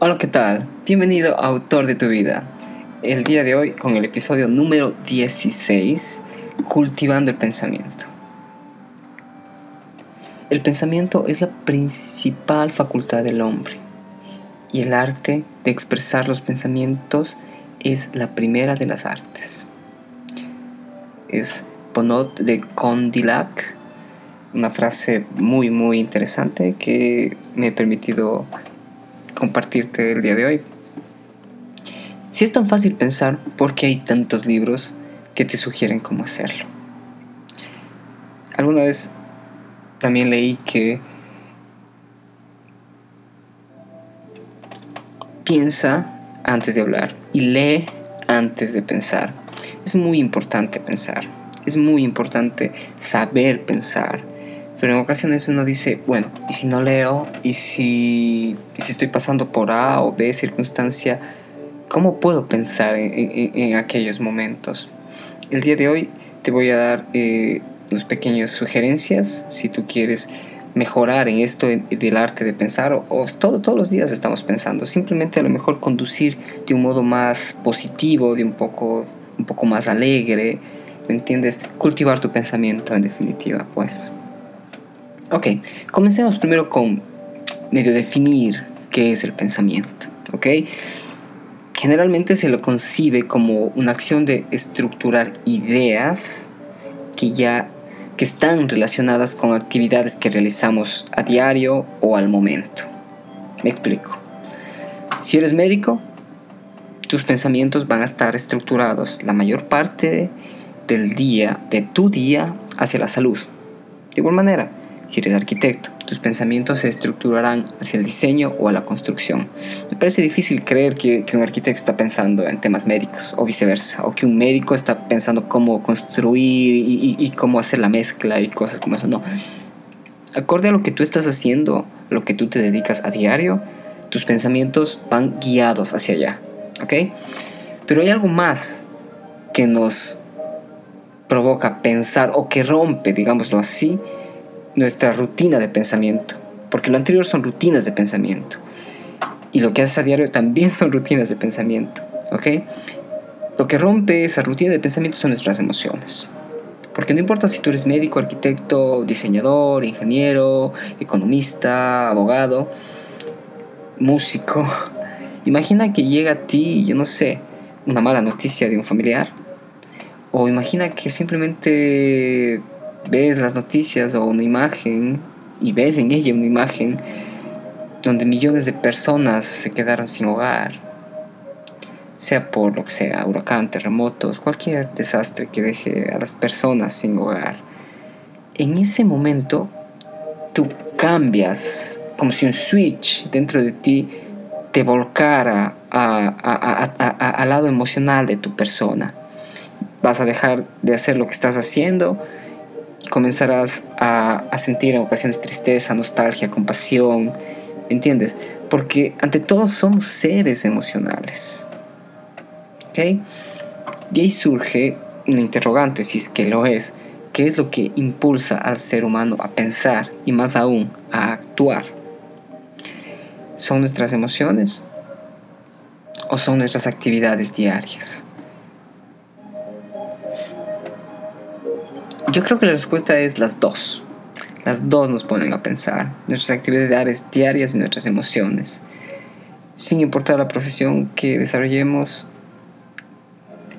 Hola, ¿qué tal? Bienvenido a Autor de tu vida. El día de hoy con el episodio número 16, Cultivando el Pensamiento. El pensamiento es la principal facultad del hombre y el arte de expresar los pensamientos es la primera de las artes. Es Bonot de Condillac, una frase muy muy interesante que me he permitido compartirte el día de hoy. Si es tan fácil pensar, ¿por qué hay tantos libros que te sugieren cómo hacerlo? Alguna vez también leí que piensa antes de hablar y lee antes de pensar. Es muy importante pensar, es muy importante saber pensar pero en ocasiones uno dice, bueno, ¿y si no leo? ¿Y si, si estoy pasando por A o B circunstancia? ¿Cómo puedo pensar en, aquellos momentos? El día de hoy te voy a dar eh, unas pequeñas sugerencias si tú quieres mejorar en esto del arte de pensar o, todo, todos los días estamos pensando simplemente a lo mejor conducir de un modo más positivo de un poco un poco más alegre ¿me entiendes? cultivar tu pensamiento en definitiva pues Ok, comencemos primero con medio definir qué es el pensamiento. Ok, generalmente se lo concibe como una acción de estructurar ideas que ya que están relacionadas con actividades que realizamos a diario o al momento. Me explico. Si eres médico, tus pensamientos van a estar estructurados la mayor parte del día, de tu día, hacia la salud. De igual manera, si eres arquitecto, tus pensamientos se estructurarán hacia el diseño o a la construcción. Me parece difícil creer que, un arquitecto está pensando en temas médicos o viceversa, o que un médico está pensando cómo construir y, cómo hacer la mezcla y cosas como eso. No. Acorde a lo que tú estás haciendo, lo que tú te dedicas a diario, tus pensamientos van guiados hacia allá. ¿Ok? Pero hay algo más que nos provoca pensar o que rompe, digámoslo así, nuestra rutina de pensamiento, porque lo anterior son rutinas de pensamiento. Y lo que haces a diario también son rutinas de pensamiento, ¿ok? Lo que rompe esa rutina de pensamiento son nuestras emociones. Porque no importa si tú eres médico, arquitecto, diseñador, ingeniero, economista, abogado, músico. Imagina que llega a ti, yo no sé, una mala noticia de un familiar. O imagina que simplemente ves las noticias o una imagen y ves en ella una imagen donde millones de personas se quedaron sin hogar, sea por lo que sea, huracán, terremotos, cualquier desastre que deje a las personas sin hogar. En ese momento tú cambias como si un switch dentro de ti te volcara al lado emocional de tu persona. Vas a dejar de hacer lo que estás haciendo comenzarás a, sentir en ocasiones tristeza, nostalgia, compasión, ¿entiendes? Porque ante todo somos seres emocionales. ¿Ok? Y ahí surge una interrogante, si es que lo es, ¿qué es lo que impulsa al ser humano a pensar y más aún a actuar? ¿Son nuestras emociones o son nuestras actividades diarias? Yo creo que la respuesta es las dos. Las dos nos ponen a pensar, nuestras actividades diarias y nuestras emociones. Sin importar la profesión que desarrollemos,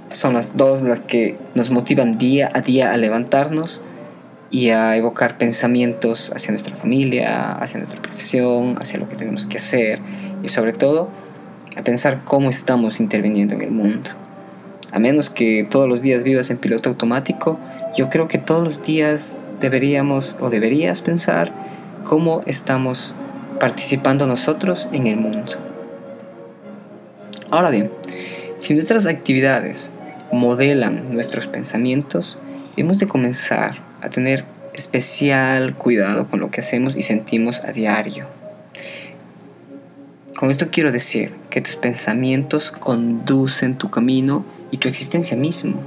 son las dos las que nos motivan día a día a levantarnos y a evocar pensamientos hacia nuestra familia, hacia nuestra profesión, hacia lo que tenemos que hacer y sobre todo a pensar cómo estamos interviniendo en el mundo. A menos que todos los días vivas en piloto automático, yo creo que todos los días deberíamos o deberías pensar cómo estamos participando nosotros en el mundo. Ahora bien, si nuestras actividades modelan nuestros pensamientos, hemos de comenzar a tener especial cuidado con lo que hacemos y sentimos a diario. Con esto quiero decir que tus pensamientos conducen tu camino y tu existencia mismo.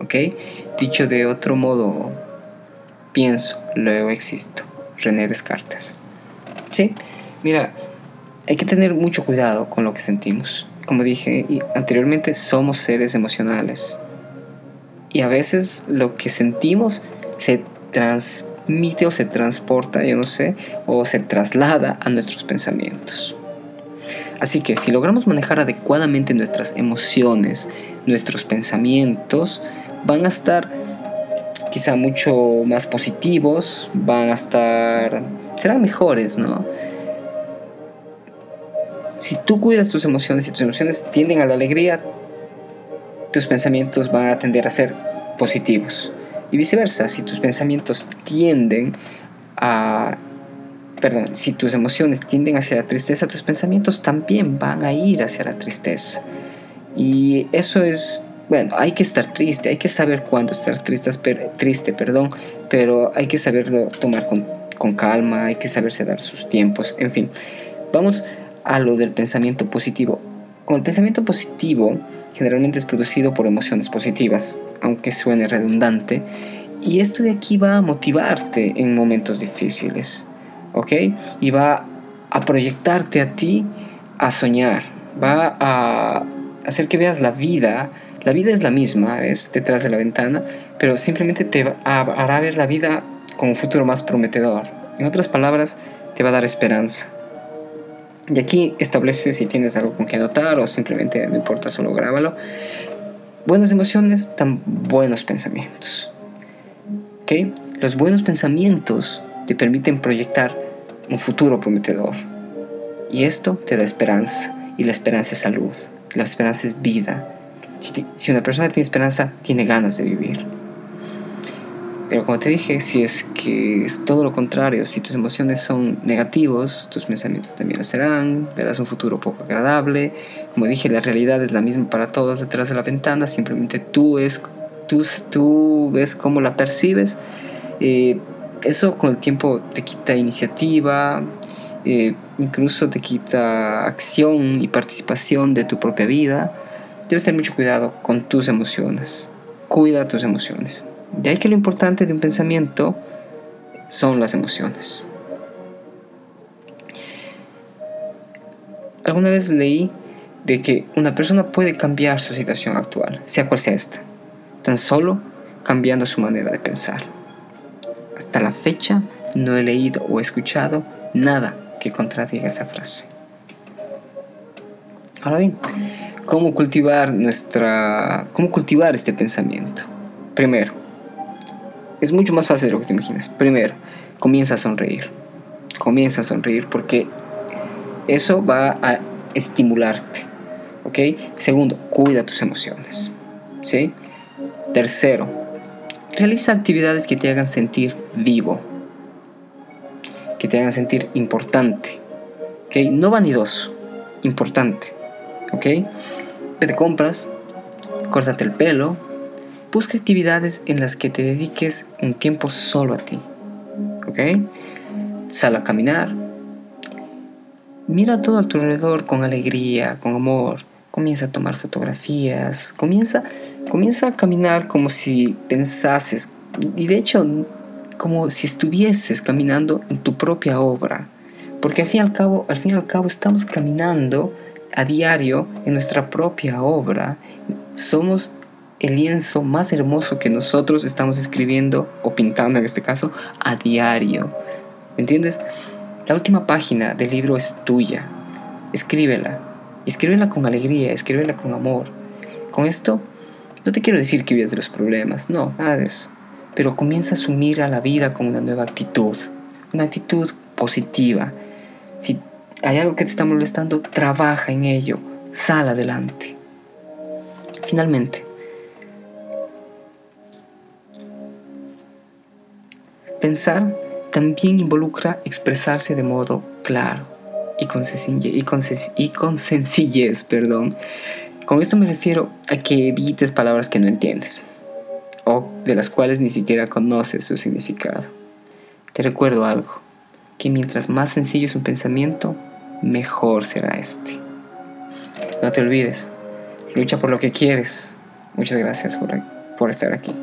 ¿Ok? Dicho de otro modo, pienso, luego existo. René Descartes. Sí, mira, hay que tener mucho cuidado con lo que sentimos. Como dije anteriormente, somos seres emocionales. Y a veces lo que sentimos se transmite o se transporta, yo no sé, o se traslada a nuestros pensamientos. Así que si logramos manejar adecuadamente nuestras emociones, nuestros pensamientos, van a estar quizá mucho más positivos, van a estar, serán mejores, ¿no? Si tú cuidas tus emociones y tus emociones tienden a la alegría, tus pensamientos van a tender a ser positivos. Y viceversa, si tus pensamientos tienden a... Perdón, si tus emociones tienden hacia la tristeza, tus pensamientos también van a ir hacia la tristeza. Y eso es, bueno, hay que estar triste, hay que saber cuándo estar triste, triste perdón, pero hay que saberlo tomar con, con calma, hay que saberse dar sus tiempos, en fin. Vamos a lo del pensamiento positivo. Con el pensamiento positivo generalmente es producido por emociones positivas, aunque suene redundante, y esto de aquí va a motivarte en momentos difíciles, ¿ok? Y va a proyectarte a ti a soñar, va a hacer que veas la vida, la vida es la misma, es detrás de la ventana, pero simplemente te hará ver la vida con un futuro más prometedor. En otras palabras, te va a dar esperanza. Y aquí establece si tienes algo con que anotar o simplemente no importa, solo grábalo. Buenas emociones dan buenos pensamientos. ¿Okay? Los buenos pensamientos te permiten proyectar un futuro prometedor. Y esto te da esperanza. Y la esperanza es salud. La esperanza es vida. Si, una persona tiene esperanza, tiene ganas de vivir. Pero como te dije, si es que es todo lo contrario, si tus emociones son negativos, tus pensamientos también lo serán, verás un futuro poco agradable. Como dije, la realidad es la misma para todos detrás de la ventana, simplemente tú, es, tú, tú ves cómo la percibes. Eh, eso con el tiempo te quita iniciativa, eh, incluso te quita acción y participación de tu propia vida. Debes tener mucho cuidado con tus emociones. Cuida tus emociones. De ahí que lo importante de un pensamiento son las emociones. Alguna vez leí de que una persona puede cambiar su situación actual, sea cual sea esta, tan solo cambiando su manera de pensar. Hasta la fecha no he leído o escuchado nada que contradiga esa frase. Ahora bien, ¿cómo cultivar nuestra cómo cultivar este pensamiento? Primero, es mucho más fácil de lo que te imaginas. Primero, comienza a sonreír. Comienza a sonreír porque eso va a estimularte. ¿Ok? Segundo, cuida tus emociones. ¿Sí? Tercero, realiza actividades que te hagan sentir vivo. Que te hagan sentir importante. ¿Ok? No vanidoso, importante. ¿Ok? Te compras, córtate el pelo, Busca actividades en las que te dediques un tiempo solo a ti. ¿Ok? Sal a caminar. Mira todo a tu alrededor con alegría, con amor. Comienza a tomar fotografías. Comienza, comienza a caminar como si pensases. Y de hecho, como si estuvieses caminando en tu propia obra. Porque al fin y al cabo, al fin y al cabo estamos caminando a diario en nuestra propia obra. Somos el lienzo más hermoso que nosotros estamos escribiendo o pintando en este caso a diario. ¿Me entiendes? La última página del libro es tuya. Escríbela. Escríbela con alegría, escríbela con amor. Con esto, no te quiero decir que huyas de los problemas, no, nada de eso. Pero comienza a asumir a la vida con una nueva actitud, una actitud positiva. Si hay algo que te está molestando, trabaja en ello, sal adelante. Finalmente, Pensar también involucra expresarse de modo claro y con, y con, y con sencillez. Perdón. Con esto me refiero a que evites palabras que no entiendes o de las cuales ni siquiera conoces su significado. Te recuerdo algo, que mientras más sencillo es un pensamiento, mejor será este. No te olvides, lucha por lo que quieres. Muchas gracias por, por estar aquí.